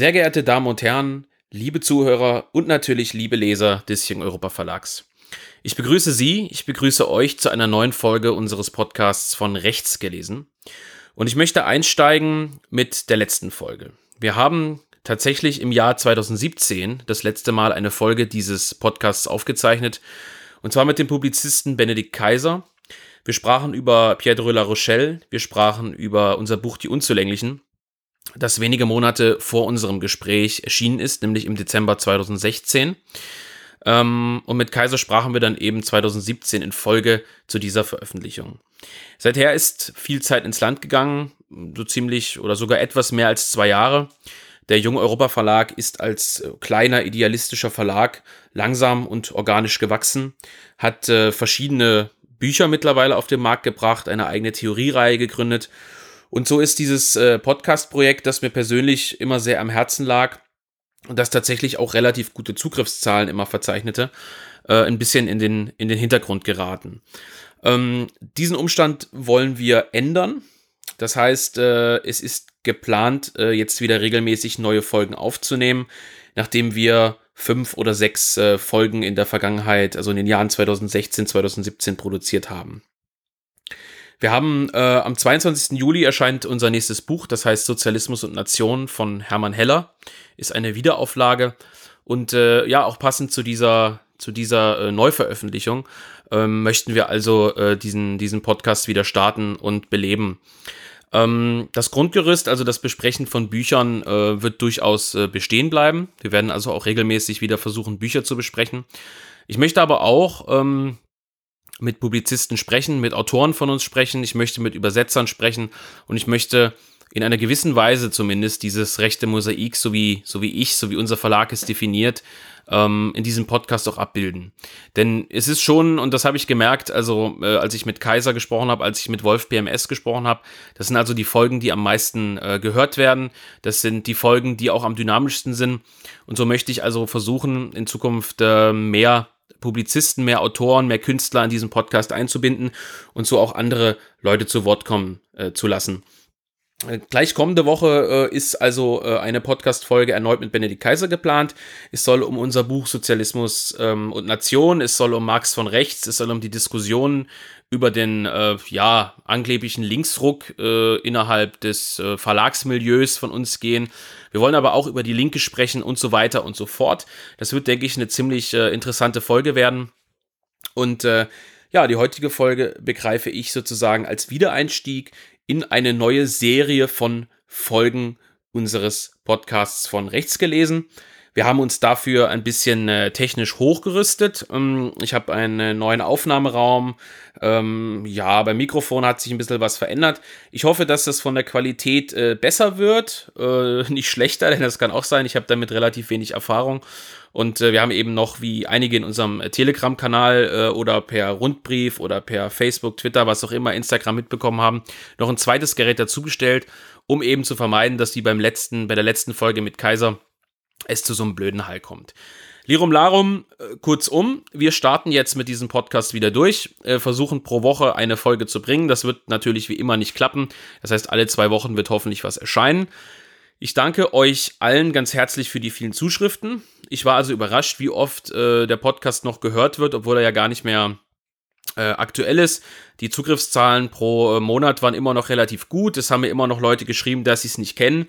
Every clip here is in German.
Sehr geehrte Damen und Herren, liebe Zuhörer und natürlich liebe Leser des Young Europa Verlags. Ich begrüße Sie, ich begrüße euch zu einer neuen Folge unseres Podcasts von Rechts gelesen. Und ich möchte einsteigen mit der letzten Folge. Wir haben tatsächlich im Jahr 2017 das letzte Mal eine Folge dieses Podcasts aufgezeichnet. Und zwar mit dem Publizisten Benedikt Kaiser. Wir sprachen über Pierre de la Rochelle, wir sprachen über unser Buch Die Unzulänglichen das wenige Monate vor unserem Gespräch erschienen ist, nämlich im Dezember 2016. Ähm, und mit Kaiser sprachen wir dann eben 2017 in Folge zu dieser Veröffentlichung. Seither ist viel Zeit ins Land gegangen, so ziemlich oder sogar etwas mehr als zwei Jahre. Der Junge Europa Verlag ist als kleiner idealistischer Verlag langsam und organisch gewachsen, hat äh, verschiedene Bücher mittlerweile auf den Markt gebracht, eine eigene Theoriereihe gegründet und so ist dieses äh, Podcast-Projekt, das mir persönlich immer sehr am Herzen lag und das tatsächlich auch relativ gute Zugriffszahlen immer verzeichnete, äh, ein bisschen in den, in den Hintergrund geraten. Ähm, diesen Umstand wollen wir ändern. Das heißt, äh, es ist geplant, äh, jetzt wieder regelmäßig neue Folgen aufzunehmen, nachdem wir fünf oder sechs äh, Folgen in der Vergangenheit, also in den Jahren 2016, 2017 produziert haben. Wir haben äh, am 22. Juli erscheint unser nächstes Buch, das heißt Sozialismus und Nation von Hermann Heller. Ist eine Wiederauflage. Und äh, ja, auch passend zu dieser, zu dieser äh, Neuveröffentlichung ähm, möchten wir also äh, diesen, diesen Podcast wieder starten und beleben. Ähm, das Grundgerüst, also das Besprechen von Büchern, äh, wird durchaus äh, bestehen bleiben. Wir werden also auch regelmäßig wieder versuchen, Bücher zu besprechen. Ich möchte aber auch ähm, mit Publizisten sprechen, mit Autoren von uns sprechen, ich möchte mit Übersetzern sprechen und ich möchte in einer gewissen Weise zumindest dieses rechte Mosaik, so wie, so wie ich, so wie unser Verlag es definiert, ähm, in diesem Podcast auch abbilden. Denn es ist schon, und das habe ich gemerkt, also äh, als ich mit Kaiser gesprochen habe, als ich mit Wolf PMS gesprochen habe, das sind also die Folgen, die am meisten äh, gehört werden. Das sind die Folgen, die auch am dynamischsten sind. Und so möchte ich also versuchen, in Zukunft äh, mehr Publizisten, mehr Autoren, mehr Künstler in diesen Podcast einzubinden und so auch andere Leute zu Wort kommen äh, zu lassen. Äh, gleich kommende Woche äh, ist also äh, eine Podcast-Folge erneut mit Benedikt Kaiser geplant. Es soll um unser Buch Sozialismus ähm, und Nation, es soll um Marx von rechts, es soll um die Diskussionen über den äh, ja angeblichen Linksruck äh, innerhalb des äh, Verlagsmilieus von uns gehen. Wir wollen aber auch über die Linke sprechen und so weiter und so fort. Das wird, denke ich, eine ziemlich interessante Folge werden. Und ja, die heutige Folge begreife ich sozusagen als Wiedereinstieg in eine neue Serie von Folgen unseres Podcasts von rechts gelesen. Wir haben uns dafür ein bisschen äh, technisch hochgerüstet. Ähm, ich habe einen neuen Aufnahmeraum. Ähm, ja, beim Mikrofon hat sich ein bisschen was verändert. Ich hoffe, dass das von der Qualität äh, besser wird. Äh, nicht schlechter, denn das kann auch sein. Ich habe damit relativ wenig Erfahrung. Und äh, wir haben eben noch, wie einige in unserem äh, Telegram-Kanal äh, oder per Rundbrief oder per Facebook, Twitter, was auch immer, Instagram mitbekommen haben, noch ein zweites Gerät dazugestellt, um eben zu vermeiden, dass die beim letzten, bei der letzten Folge mit Kaiser es zu so einem blöden Hall kommt. Lirum Larum, äh, kurzum, wir starten jetzt mit diesem Podcast wieder durch, äh, versuchen pro Woche eine Folge zu bringen. Das wird natürlich wie immer nicht klappen. Das heißt, alle zwei Wochen wird hoffentlich was erscheinen. Ich danke euch allen ganz herzlich für die vielen Zuschriften. Ich war also überrascht, wie oft äh, der Podcast noch gehört wird, obwohl er ja gar nicht mehr äh, aktuell ist. Die Zugriffszahlen pro äh, Monat waren immer noch relativ gut. Es haben mir immer noch Leute geschrieben, dass sie es nicht kennen.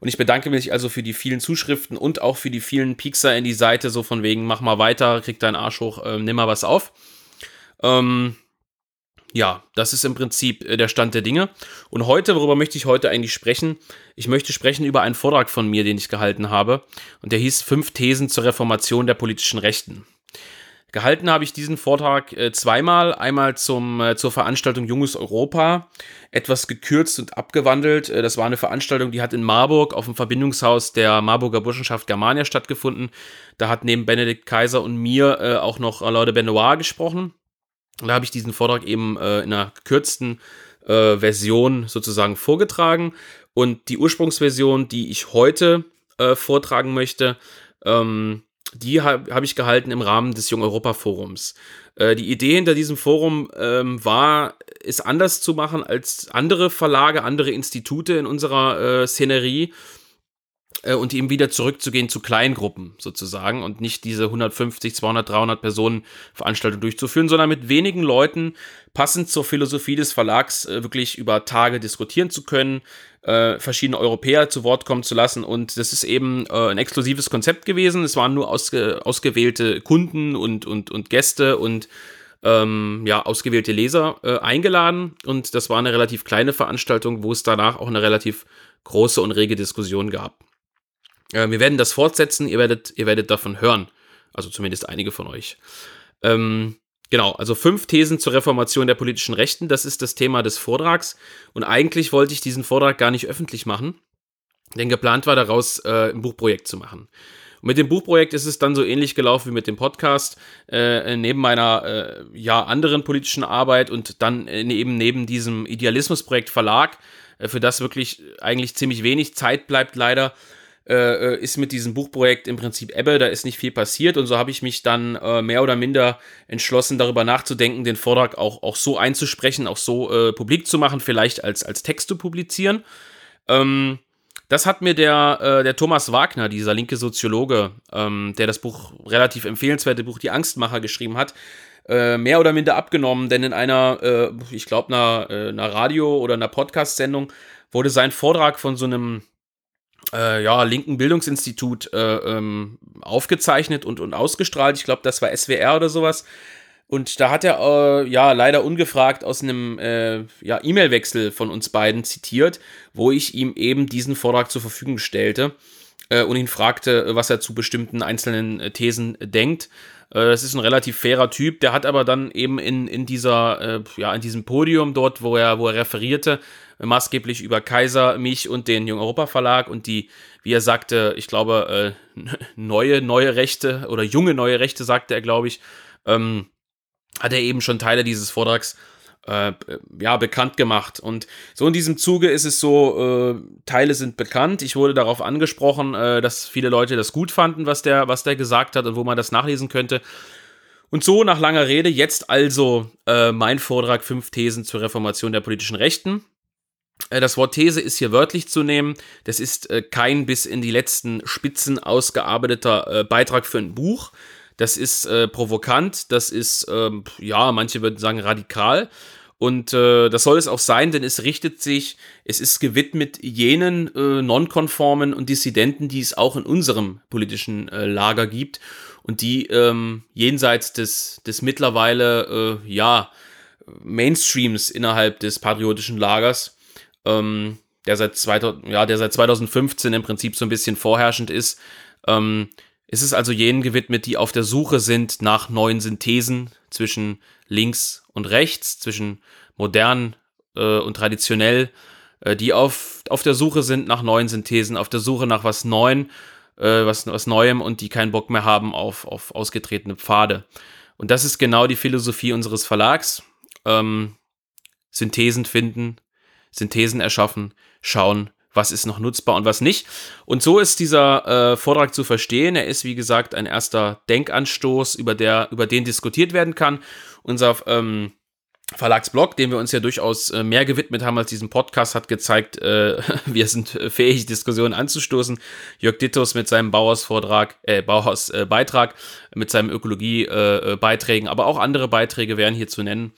Und ich bedanke mich also für die vielen Zuschriften und auch für die vielen Piekser in die Seite, so von wegen, mach mal weiter, krieg deinen Arsch hoch, äh, nimm mal was auf. Ähm, ja, das ist im Prinzip äh, der Stand der Dinge. Und heute, worüber möchte ich heute eigentlich sprechen? Ich möchte sprechen über einen Vortrag von mir, den ich gehalten habe. Und der hieß Fünf Thesen zur Reformation der politischen Rechten. Gehalten habe ich diesen Vortrag äh, zweimal. Einmal zum, äh, zur Veranstaltung Junges Europa, etwas gekürzt und abgewandelt. Äh, das war eine Veranstaltung, die hat in Marburg auf dem Verbindungshaus der Marburger Burschenschaft Germania stattgefunden. Da hat neben Benedikt Kaiser und mir auch noch de Benoit gesprochen. Da habe ich diesen Vortrag eben in einer gekürzten Version sozusagen vorgetragen. Und die Ursprungsversion, die ich heute vortragen möchte, ähm, die habe hab ich gehalten im Rahmen des Jung Europa Forums. Äh, die Idee hinter diesem Forum ähm, war, es anders zu machen als andere Verlage, andere Institute in unserer äh, Szenerie. Äh, und eben wieder zurückzugehen zu Kleingruppen sozusagen und nicht diese 150, 200, 300 Personen Veranstaltung durchzuführen, sondern mit wenigen Leuten passend zur Philosophie des Verlags äh, wirklich über Tage diskutieren zu können, äh, verschiedene Europäer zu Wort kommen zu lassen und das ist eben äh, ein exklusives Konzept gewesen. Es waren nur ausge ausgewählte Kunden und, und, und Gäste und ähm, ja, ausgewählte Leser äh, eingeladen und das war eine relativ kleine Veranstaltung, wo es danach auch eine relativ große und rege Diskussion gab. Äh, wir werden das fortsetzen, ihr werdet, ihr werdet davon hören. Also zumindest einige von euch. Ähm, genau, also fünf Thesen zur Reformation der politischen Rechten, das ist das Thema des Vortrags. Und eigentlich wollte ich diesen Vortrag gar nicht öffentlich machen, denn geplant war daraus äh, ein Buchprojekt zu machen. Und mit dem Buchprojekt ist es dann so ähnlich gelaufen wie mit dem Podcast. Äh, neben meiner äh, ja, anderen politischen Arbeit und dann äh, eben neben diesem Idealismusprojekt Verlag, äh, für das wirklich eigentlich ziemlich wenig Zeit bleibt leider, äh, äh, ist mit diesem Buchprojekt im Prinzip Ebbe, da ist nicht viel passiert und so habe ich mich dann äh, mehr oder minder entschlossen, darüber nachzudenken, den Vortrag auch, auch so einzusprechen, auch so äh, publik zu machen, vielleicht als, als Text zu publizieren. Ähm, das hat mir der, äh, der Thomas Wagner, dieser linke Soziologe, ähm, der das Buch, relativ empfehlenswerte Buch Die Angstmacher geschrieben hat, äh, mehr oder minder abgenommen, denn in einer, ich glaube, einer, einer Radio- oder einer Podcast-Sendung wurde sein Vortrag von so einem äh, ja, linken Bildungsinstitut äh, ähm, aufgezeichnet und, und ausgestrahlt. Ich glaube, das war SWR oder sowas. Und da hat er äh, ja leider ungefragt aus einem äh, ja, E-Mail-Wechsel von uns beiden zitiert, wo ich ihm eben diesen Vortrag zur Verfügung stellte äh, und ihn fragte, was er zu bestimmten einzelnen äh, Thesen denkt. Das ist ein relativ fairer Typ, der hat aber dann eben in, in dieser, ja, in diesem Podium dort, wo er, wo er referierte, maßgeblich über Kaiser, mich und den Jung Europa Verlag und die, wie er sagte, ich glaube, äh, neue, neue Rechte oder junge neue Rechte, sagte er, glaube ich, ähm, hat er eben schon Teile dieses Vortrags äh, ja, bekannt gemacht. Und so in diesem Zuge ist es so, äh, Teile sind bekannt. Ich wurde darauf angesprochen, äh, dass viele Leute das gut fanden, was der, was der gesagt hat und wo man das nachlesen könnte. Und so nach langer Rede, jetzt also äh, mein Vortrag, fünf Thesen zur Reformation der politischen Rechten. Äh, das Wort These ist hier wörtlich zu nehmen. Das ist äh, kein bis in die letzten Spitzen ausgearbeiteter äh, Beitrag für ein Buch. Das ist äh, provokant, das ist, ähm, ja, manche würden sagen radikal. Und äh, das soll es auch sein, denn es richtet sich, es ist gewidmet jenen äh, Nonkonformen und Dissidenten, die es auch in unserem politischen Lager gibt und die ähm, jenseits des, des mittlerweile, ja, Mainstreams innerhalb des patriotischen Lagers ähm, der, seit 2000, ja, der seit 2015 im Prinzip so ein bisschen vorherrschend ist. Ähm, ist es also jenen gewidmet, die auf der Suche sind nach neuen Synthesen zwischen links und rechts, zwischen modern äh, und traditionell, äh, die auf, auf der Suche sind nach neuen Synthesen, auf der Suche nach was Neuen, äh, was, was Neuem und die keinen Bock mehr haben auf, auf ausgetretene Pfade. Und das ist genau die Philosophie unseres Verlags. Ähm, Synthesen finden, Synthesen erschaffen, schauen, was ist noch nutzbar und was nicht. Und so ist dieser äh, Vortrag zu verstehen. Er ist, wie gesagt, ein erster Denkanstoß, über, der, über den diskutiert werden kann. Unser ähm, Verlagsblog, dem wir uns ja durchaus äh, mehr gewidmet haben als diesen Podcast, hat gezeigt, äh, wir sind fähig, Diskussionen anzustoßen. Jörg Dittus mit seinem Bauhaus-Vortrag, äh, Bauhaus-Beitrag, mit seinen Ökologie-Beiträgen, äh, aber auch andere Beiträge wären hier zu nennen.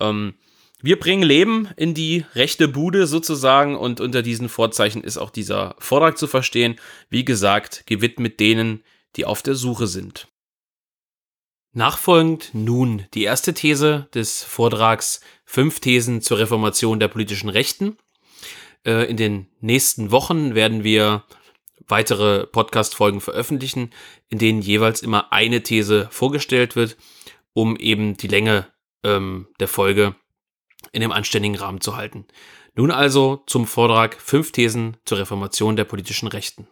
Ähm, wir bringen Leben in die rechte Bude sozusagen und unter diesen Vorzeichen ist auch dieser Vortrag zu verstehen. Wie gesagt, gewidmet denen, die auf der Suche sind. Nachfolgend nun die erste These des Vortrags Fünf Thesen zur Reformation der politischen Rechten. Äh, in den nächsten Wochen werden wir weitere Podcast-Folgen veröffentlichen, in denen jeweils immer eine These vorgestellt wird, um eben die Länge ähm, der Folge in dem anständigen Rahmen zu halten. Nun also zum Vortrag Fünf Thesen zur Reformation der politischen Rechten.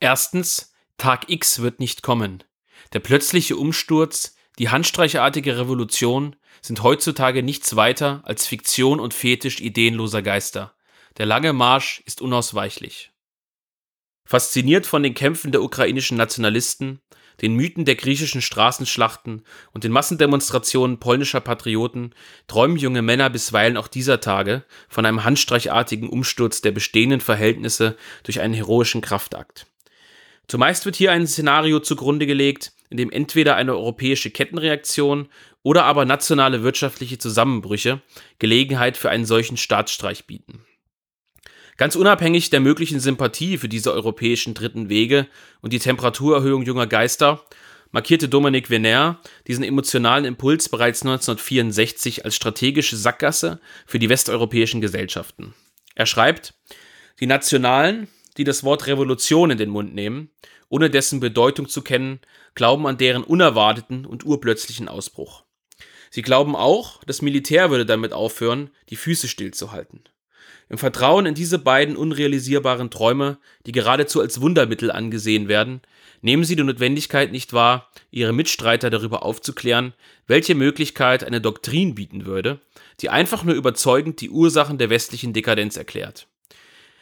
Erstens, Tag X wird nicht kommen. Der plötzliche Umsturz, die handstreichartige Revolution sind heutzutage nichts weiter als Fiktion und Fetisch ideenloser Geister. Der lange Marsch ist unausweichlich. Fasziniert von den Kämpfen der ukrainischen Nationalisten, den Mythen der griechischen Straßenschlachten und den Massendemonstrationen polnischer Patrioten träumen junge Männer bisweilen auch dieser Tage von einem handstreichartigen Umsturz der bestehenden Verhältnisse durch einen heroischen Kraftakt. Zumeist wird hier ein Szenario zugrunde gelegt, in dem entweder eine europäische Kettenreaktion oder aber nationale wirtschaftliche Zusammenbrüche Gelegenheit für einen solchen Staatsstreich bieten. Ganz unabhängig der möglichen Sympathie für diese europäischen dritten Wege und die Temperaturerhöhung junger Geister, markierte Dominique Venner diesen emotionalen Impuls bereits 1964 als strategische Sackgasse für die westeuropäischen Gesellschaften. Er schreibt, die Nationalen, die das Wort Revolution in den Mund nehmen, ohne dessen Bedeutung zu kennen, glauben an deren unerwarteten und urplötzlichen Ausbruch. Sie glauben auch, das Militär würde damit aufhören, die Füße stillzuhalten. Im Vertrauen in diese beiden unrealisierbaren Träume, die geradezu als Wundermittel angesehen werden, nehmen sie die Notwendigkeit nicht wahr, ihre Mitstreiter darüber aufzuklären, welche Möglichkeit eine Doktrin bieten würde, die einfach nur überzeugend die Ursachen der westlichen Dekadenz erklärt.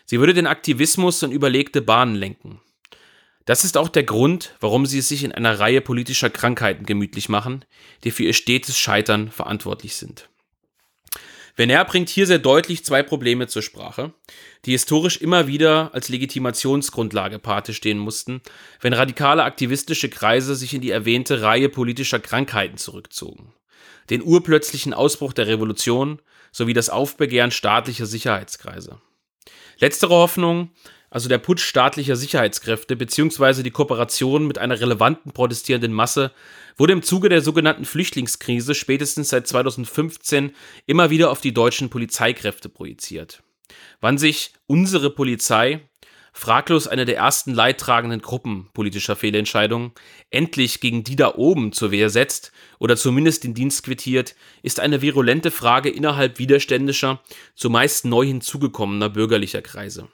Sie würde den Aktivismus in überlegte Bahnen lenken. Das ist auch der Grund, warum sie es sich in einer Reihe politischer Krankheiten gemütlich machen, die für ihr stetes Scheitern verantwortlich sind. Venner bringt hier sehr deutlich zwei Probleme zur Sprache, die historisch immer wieder als Legitimationsgrundlage Pate stehen mussten, wenn radikale aktivistische Kreise sich in die erwähnte Reihe politischer Krankheiten zurückzogen. Den urplötzlichen Ausbruch der Revolution sowie das Aufbegehren staatlicher Sicherheitskreise. Letztere Hoffnung also der Putsch staatlicher Sicherheitskräfte bzw. die Kooperation mit einer relevanten protestierenden Masse, wurde im Zuge der sogenannten Flüchtlingskrise spätestens seit 2015 immer wieder auf die deutschen Polizeikräfte projiziert. Wann sich unsere Polizei, fraglos eine der ersten leidtragenden Gruppen politischer Fehlentscheidungen, endlich gegen die da oben zur Wehr setzt oder zumindest den Dienst quittiert, ist eine virulente Frage innerhalb widerständischer, zumeist neu hinzugekommener bürgerlicher Kreise.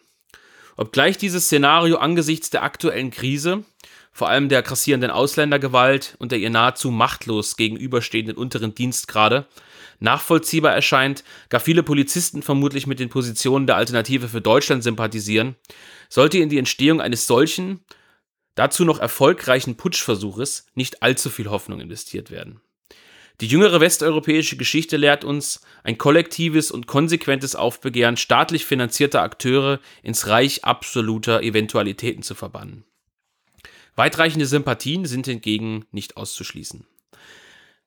Obgleich dieses Szenario angesichts der aktuellen Krise, vor allem der grassierenden Ausländergewalt und der ihr nahezu machtlos gegenüberstehenden unteren Dienstgrade, nachvollziehbar erscheint, gar viele Polizisten vermutlich mit den Positionen der Alternative für Deutschland sympathisieren, sollte in die Entstehung eines solchen, dazu noch erfolgreichen Putschversuches nicht allzu viel Hoffnung investiert werden. Die jüngere westeuropäische Geschichte lehrt uns, ein kollektives und konsequentes Aufbegehren staatlich finanzierter Akteure ins Reich absoluter Eventualitäten zu verbannen. Weitreichende Sympathien sind hingegen nicht auszuschließen.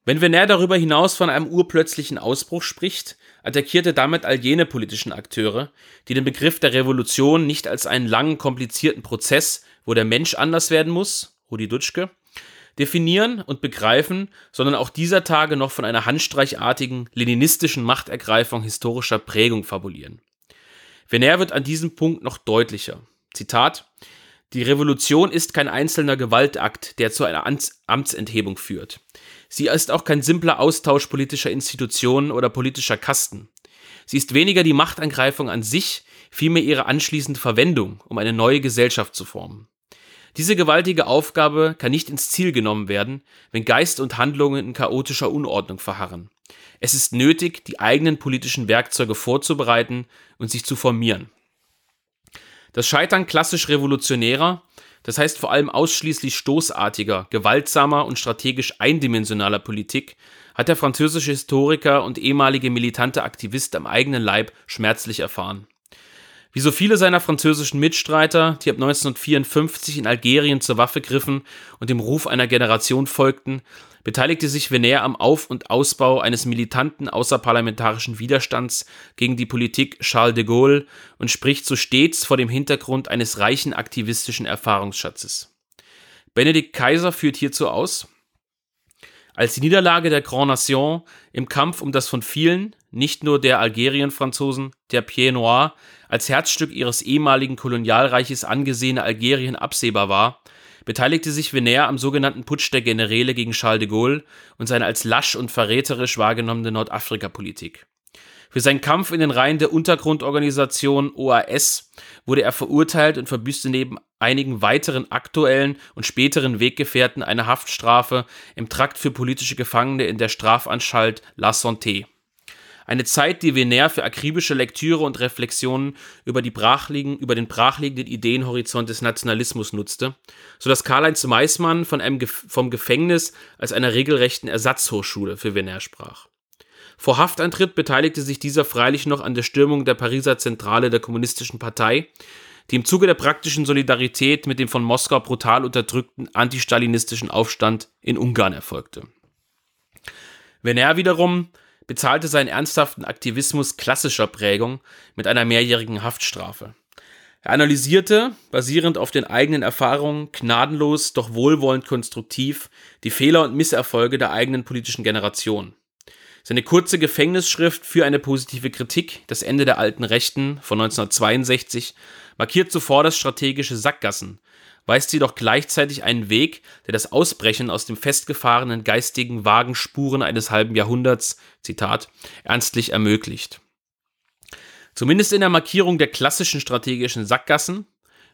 Wenn Venner darüber hinaus von einem urplötzlichen Ausbruch spricht, attackiert er damit all jene politischen Akteure, die den Begriff der Revolution nicht als einen langen, komplizierten Prozess, wo der Mensch anders werden muss, Rudi Dutschke, definieren und begreifen, sondern auch dieser Tage noch von einer handstreichartigen leninistischen Machtergreifung historischer Prägung fabulieren. Venner wird an diesem Punkt noch deutlicher. Zitat: Die Revolution ist kein einzelner Gewaltakt, der zu einer Amtsenthebung führt. Sie ist auch kein simpler Austausch politischer Institutionen oder politischer Kasten. Sie ist weniger die Machtangreifung an sich, vielmehr ihre anschließende Verwendung, um eine neue Gesellschaft zu formen. Diese gewaltige Aufgabe kann nicht ins Ziel genommen werden, wenn Geist und Handlungen in chaotischer Unordnung verharren. Es ist nötig, die eigenen politischen Werkzeuge vorzubereiten und sich zu formieren. Das Scheitern klassisch revolutionärer, das heißt vor allem ausschließlich stoßartiger, gewaltsamer und strategisch eindimensionaler Politik, hat der französische Historiker und ehemalige militante Aktivist am eigenen Leib schmerzlich erfahren. Wie so viele seiner französischen Mitstreiter, die ab 1954 in Algerien zur Waffe griffen und dem Ruf einer Generation folgten, beteiligte sich Venner am Auf- und Ausbau eines militanten außerparlamentarischen Widerstands gegen die Politik Charles de Gaulle und spricht so stets vor dem Hintergrund eines reichen aktivistischen Erfahrungsschatzes. Benedikt Kaiser führt hierzu aus, als die Niederlage der Grand Nation im Kampf um das von vielen, nicht nur der Algerien-Franzosen, der Pied Noir, als Herzstück ihres ehemaligen Kolonialreiches angesehene Algerien absehbar war, beteiligte sich Venner am sogenannten Putsch der Generäle gegen Charles de Gaulle und seine als lasch und verräterisch wahrgenommene Nordafrika-Politik. Für seinen Kampf in den Reihen der Untergrundorganisation OAS wurde er verurteilt und verbüßte neben einigen weiteren aktuellen und späteren Weggefährten eine Haftstrafe im Trakt für politische Gefangene in der Strafanstalt La Santé. Eine Zeit, die Venner für akribische Lektüre und Reflexionen über, die brachliegen, über den brachliegenden Ideenhorizont des Nationalismus nutzte, sodass Karl-Heinz Meissmann von einem, vom Gefängnis als einer regelrechten Ersatzhochschule für Venner sprach. Vor Haftantritt beteiligte sich dieser freilich noch an der Stürmung der Pariser Zentrale der Kommunistischen Partei, die im Zuge der praktischen Solidarität mit dem von Moskau brutal unterdrückten antistalinistischen Aufstand in Ungarn erfolgte. Venner wiederum bezahlte seinen ernsthaften Aktivismus klassischer Prägung mit einer mehrjährigen Haftstrafe. Er analysierte, basierend auf den eigenen Erfahrungen, gnadenlos, doch wohlwollend konstruktiv, die Fehler und Misserfolge der eigenen politischen Generation. Seine kurze Gefängnisschrift für eine positive Kritik, das Ende der alten Rechten von 1962, markiert zuvor das strategische Sackgassen, weist jedoch gleichzeitig einen Weg, der das Ausbrechen aus dem festgefahrenen geistigen Wagenspuren eines halben Jahrhunderts, Zitat, ernstlich ermöglicht. Zumindest in der Markierung der klassischen strategischen Sackgassen,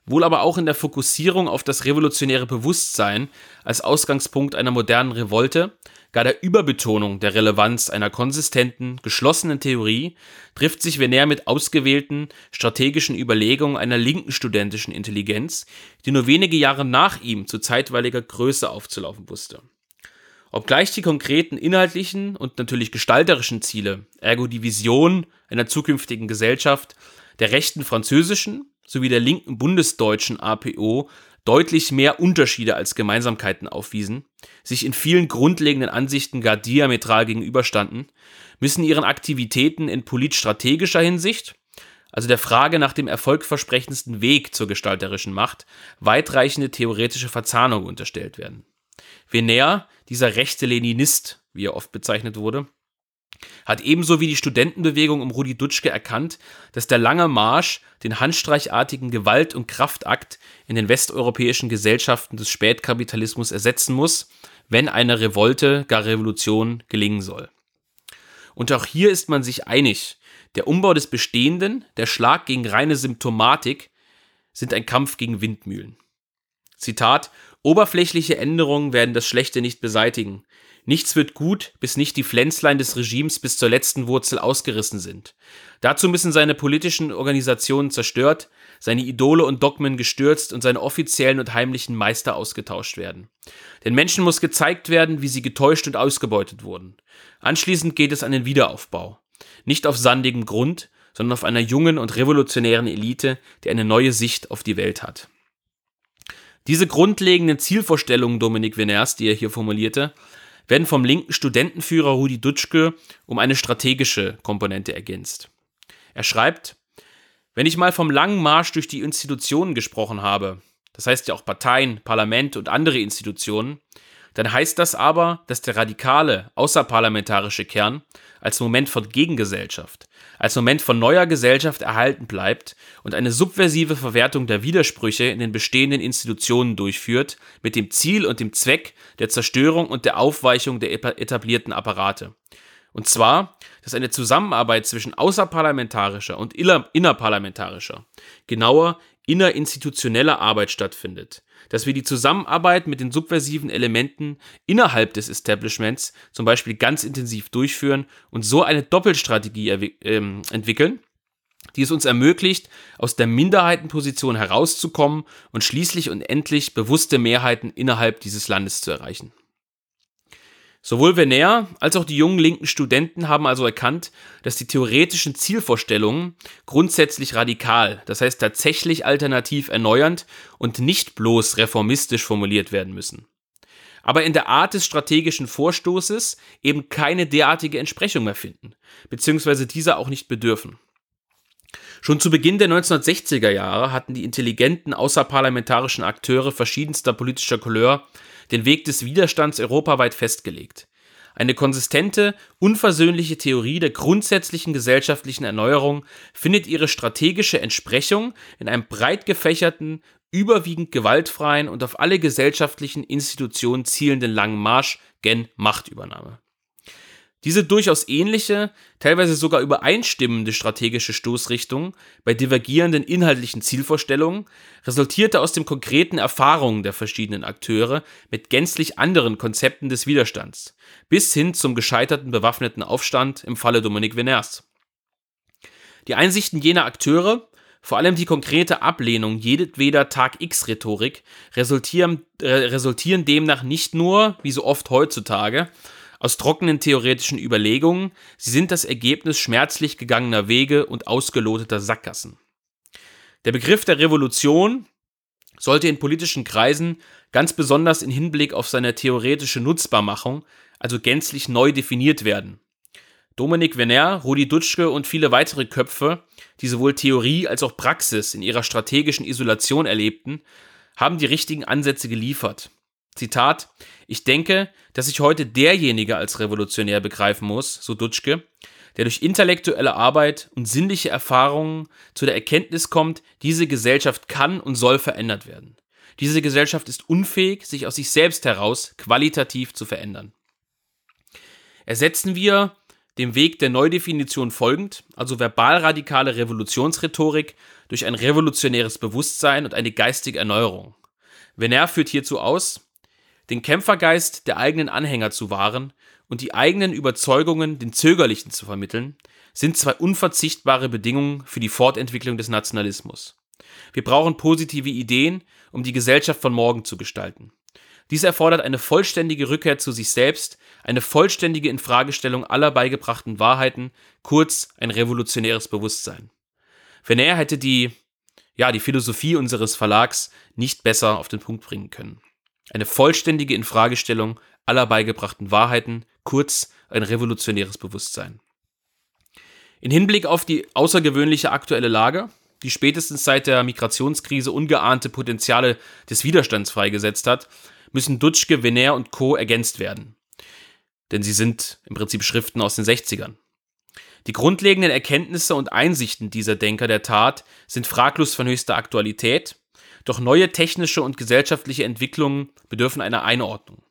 wohl aber auch in der Fokussierung auf das revolutionäre Bewusstsein als Ausgangspunkt einer modernen Revolte, gar der Überbetonung der Relevanz einer konsistenten, geschlossenen Theorie, trifft sich Venner mit ausgewählten, strategischen Überlegungen einer linken studentischen Intelligenz, die nur wenige Jahre nach ihm zu zeitweiliger Größe aufzulaufen wusste. Obgleich die konkreten inhaltlichen und natürlich gestalterischen Ziele, ergo die Vision einer zukünftigen Gesellschaft, der rechten französischen sowie der linken bundesdeutschen APO deutlich mehr Unterschiede als Gemeinsamkeiten aufwiesen, sich in vielen grundlegenden Ansichten gar diametral gegenüberstanden, müssen ihren Aktivitäten in politstrategischer Hinsicht, also der Frage nach dem erfolgversprechendsten Weg zur gestalterischen Macht, weitreichende theoretische Verzahnung unterstellt werden. Venner, dieser rechte Leninist, wie er oft bezeichnet wurde, hat ebenso wie die Studentenbewegung um Rudi Dutschke erkannt, dass der lange Marsch den handstreichartigen Gewalt- und Kraftakt in den westeuropäischen Gesellschaften des Spätkapitalismus ersetzen muss, wenn eine Revolte, gar Revolution gelingen soll. Und auch hier ist man sich einig, der Umbau des Bestehenden, der Schlag gegen reine Symptomatik, sind ein Kampf gegen Windmühlen. Zitat Oberflächliche Änderungen werden das Schlechte nicht beseitigen. Nichts wird gut, bis nicht die Pflänzlein des Regimes bis zur letzten Wurzel ausgerissen sind. Dazu müssen seine politischen Organisationen zerstört, seine Idole und Dogmen gestürzt und seine offiziellen und heimlichen Meister ausgetauscht werden. Den Menschen muss gezeigt werden, wie sie getäuscht und ausgebeutet wurden. Anschließend geht es an den Wiederaufbau. Nicht auf sandigem Grund, sondern auf einer jungen und revolutionären Elite, die eine neue Sicht auf die Welt hat. Diese grundlegenden Zielvorstellungen Dominik Veners, die er hier formulierte, werden vom linken Studentenführer Rudi Dutschke um eine strategische Komponente ergänzt. Er schreibt, wenn ich mal vom langen Marsch durch die Institutionen gesprochen habe, das heißt ja auch Parteien, Parlament und andere Institutionen, dann heißt das aber, dass der radikale, außerparlamentarische Kern als Moment von Gegengesellschaft, als Moment von neuer Gesellschaft erhalten bleibt und eine subversive Verwertung der Widersprüche in den bestehenden Institutionen durchführt, mit dem Ziel und dem Zweck der Zerstörung und der Aufweichung der etablierten Apparate. Und zwar, dass eine Zusammenarbeit zwischen außerparlamentarischer und innerparlamentarischer, genauer innerinstitutioneller Arbeit stattfindet, dass wir die Zusammenarbeit mit den subversiven Elementen innerhalb des Establishments zum Beispiel ganz intensiv durchführen und so eine Doppelstrategie äh, entwickeln, die es uns ermöglicht, aus der Minderheitenposition herauszukommen und schließlich und endlich bewusste Mehrheiten innerhalb dieses Landes zu erreichen. Sowohl Venner als auch die jungen linken Studenten haben also erkannt, dass die theoretischen Zielvorstellungen grundsätzlich radikal, das heißt tatsächlich alternativ erneuernd und nicht bloß reformistisch formuliert werden müssen. Aber in der Art des strategischen Vorstoßes eben keine derartige Entsprechung mehr finden, beziehungsweise dieser auch nicht bedürfen. Schon zu Beginn der 1960er Jahre hatten die intelligenten außerparlamentarischen Akteure verschiedenster politischer Couleur den Weg des Widerstands europaweit festgelegt. Eine konsistente, unversöhnliche Theorie der grundsätzlichen gesellschaftlichen Erneuerung findet ihre strategische Entsprechung in einem breit gefächerten, überwiegend gewaltfreien und auf alle gesellschaftlichen Institutionen zielenden langen Marsch gen Machtübernahme. Diese durchaus ähnliche, teilweise sogar übereinstimmende strategische Stoßrichtung bei divergierenden inhaltlichen Zielvorstellungen resultierte aus den konkreten Erfahrungen der verschiedenen Akteure mit gänzlich anderen Konzepten des Widerstands, bis hin zum gescheiterten bewaffneten Aufstand im Falle Dominique Veners. Die Einsichten jener Akteure, vor allem die konkrete Ablehnung jedweder Tag-X-Rhetorik, resultieren, äh, resultieren demnach nicht nur, wie so oft heutzutage, aus trockenen theoretischen Überlegungen, sie sind das Ergebnis schmerzlich gegangener Wege und ausgeloteter Sackgassen. Der Begriff der Revolution sollte in politischen Kreisen ganz besonders in Hinblick auf seine theoretische Nutzbarmachung also gänzlich neu definiert werden. Dominik Venner, Rudi Dutschke und viele weitere Köpfe, die sowohl Theorie als auch Praxis in ihrer strategischen Isolation erlebten, haben die richtigen Ansätze geliefert. Zitat, ich denke, dass sich heute derjenige als revolutionär begreifen muss, so Dutschke, der durch intellektuelle Arbeit und sinnliche Erfahrungen zu der Erkenntnis kommt, diese Gesellschaft kann und soll verändert werden. Diese Gesellschaft ist unfähig, sich aus sich selbst heraus qualitativ zu verändern. Ersetzen wir dem Weg der Neudefinition folgend, also verbal-radikale Revolutionsrhetorik, durch ein revolutionäres Bewusstsein und eine geistige Erneuerung. Venner führt hierzu aus, den Kämpfergeist der eigenen Anhänger zu wahren und die eigenen Überzeugungen den Zögerlichen zu vermitteln, sind zwei unverzichtbare Bedingungen für die Fortentwicklung des Nationalismus. Wir brauchen positive Ideen, um die Gesellschaft von morgen zu gestalten. Dies erfordert eine vollständige Rückkehr zu sich selbst, eine vollständige Infragestellung aller beigebrachten Wahrheiten, kurz ein revolutionäres Bewusstsein. Venner hätte die, ja, die Philosophie unseres Verlags nicht besser auf den Punkt bringen können. Eine vollständige Infragestellung aller beigebrachten Wahrheiten, kurz ein revolutionäres Bewusstsein. In Hinblick auf die außergewöhnliche aktuelle Lage, die spätestens seit der Migrationskrise ungeahnte Potenziale des Widerstands freigesetzt hat, müssen Dutschke, Venner und Co. ergänzt werden. Denn sie sind im Prinzip Schriften aus den 60ern. Die grundlegenden Erkenntnisse und Einsichten dieser Denker der Tat sind fraglos von höchster Aktualität doch neue technische und gesellschaftliche Entwicklungen bedürfen einer Einordnung.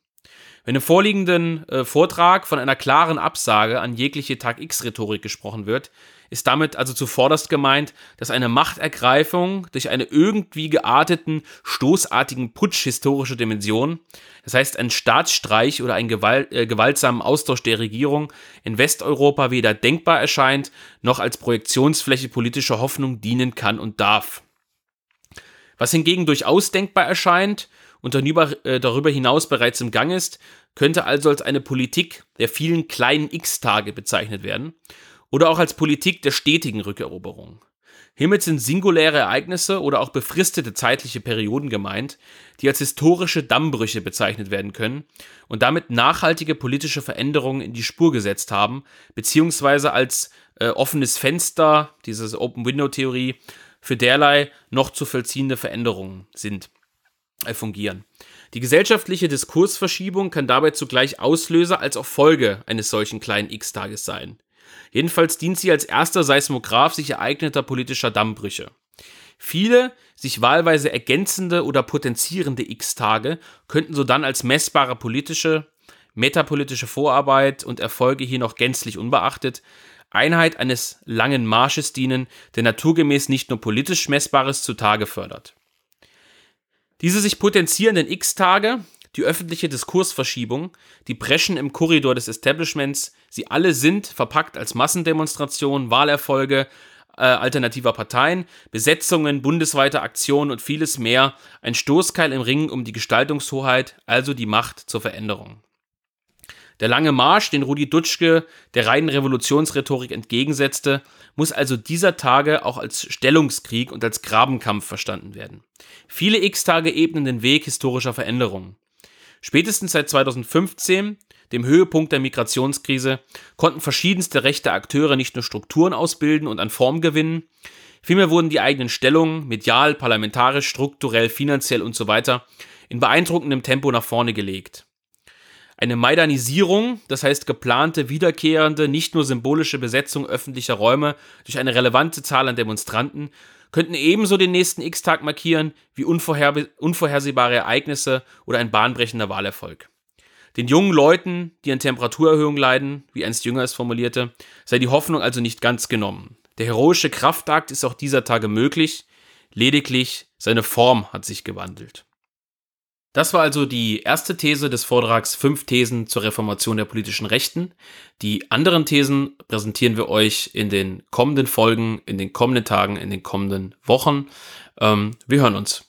Wenn im vorliegenden äh, Vortrag von einer klaren Absage an jegliche Tag-X-Rhetorik gesprochen wird, ist damit also zuvorderst gemeint, dass eine Machtergreifung durch eine irgendwie gearteten, stoßartigen Putsch historischer Dimension, das heißt ein Staatsstreich oder einen Gewalt, äh, gewaltsamen Austausch der Regierung in Westeuropa weder denkbar erscheint, noch als Projektionsfläche politischer Hoffnung dienen kann und darf. Was hingegen durchaus denkbar erscheint und äh, darüber, hinaus bereits im Gang ist, könnte also als eine Politik der vielen kleinen X-Tage bezeichnet werden oder auch als Politik der stetigen Rückeroberung. Hiermit sind singuläre Ereignisse oder auch befristete zeitliche Perioden gemeint, die als historische Dammbrüche bezeichnet werden können und damit nachhaltige politische Veränderungen in die Spur gesetzt haben, beziehungsweise als äh, offenes Fenster, diese Open-Window-Theorie, für derlei noch zu vollziehende Veränderungen sind, äh, fungieren. Die gesellschaftliche Diskursverschiebung kann dabei zugleich Auslöser als auch Folge eines solchen kleinen X-Tages sein. Jedenfalls dient sie als erster Seismograph sich ereigneter politischer Dammbrüche. Viele sich wahlweise ergänzende oder potenzierende X-Tage könnten sodann als messbare politische, metapolitische Vorarbeit und Erfolge hier noch gänzlich unbeachtet Einheit eines langen Marsches dienen, der naturgemäß nicht nur politisch Messbares zutage fördert. Diese sich potenzierenden X-Tage, die öffentliche Diskursverschiebung, die Breschen im Korridor des Establishments, sie alle sind, verpackt als Massendemonstrationen, Wahlerfolge äh, alternativer Parteien, Besetzungen, bundesweite Aktionen und vieles mehr, ein Stoßkeil im Ring um die Gestaltungshoheit, also die Macht zur Veränderung. Der lange Marsch, den Rudi Dutschke der reinen Revolutionsrhetorik entgegensetzte, muss also dieser Tage auch als Stellungskrieg und als Grabenkampf verstanden werden. Viele X-Tage ebnen den Weg historischer Veränderungen. Spätestens seit 2015, dem Höhepunkt der Migrationskrise, konnten verschiedenste rechte Akteure nicht nur Strukturen ausbilden und an Form gewinnen, vielmehr wurden die eigenen Stellungen medial, parlamentarisch, strukturell, finanziell usw. So in beeindruckendem Tempo nach vorne gelegt. Eine Maidanisierung, das heißt geplante, wiederkehrende, nicht nur symbolische Besetzung öffentlicher Räume durch eine relevante Zahl an Demonstranten, könnten ebenso den nächsten X-Tag markieren wie unvorher unvorhersehbare Ereignisse oder ein bahnbrechender Wahlerfolg. Den jungen Leuten, die an Temperaturerhöhung leiden, wie einst Jünger es formulierte, sei die Hoffnung also nicht ganz genommen. Der heroische Kraftakt ist auch dieser Tage möglich, lediglich seine Form hat sich gewandelt. Das war also die erste These des Vortrags Fünf Thesen zur Reformation der politischen Rechten. Die anderen Thesen präsentieren wir euch in den kommenden Folgen, in den kommenden Tagen, in den kommenden Wochen. Ähm, wir hören uns.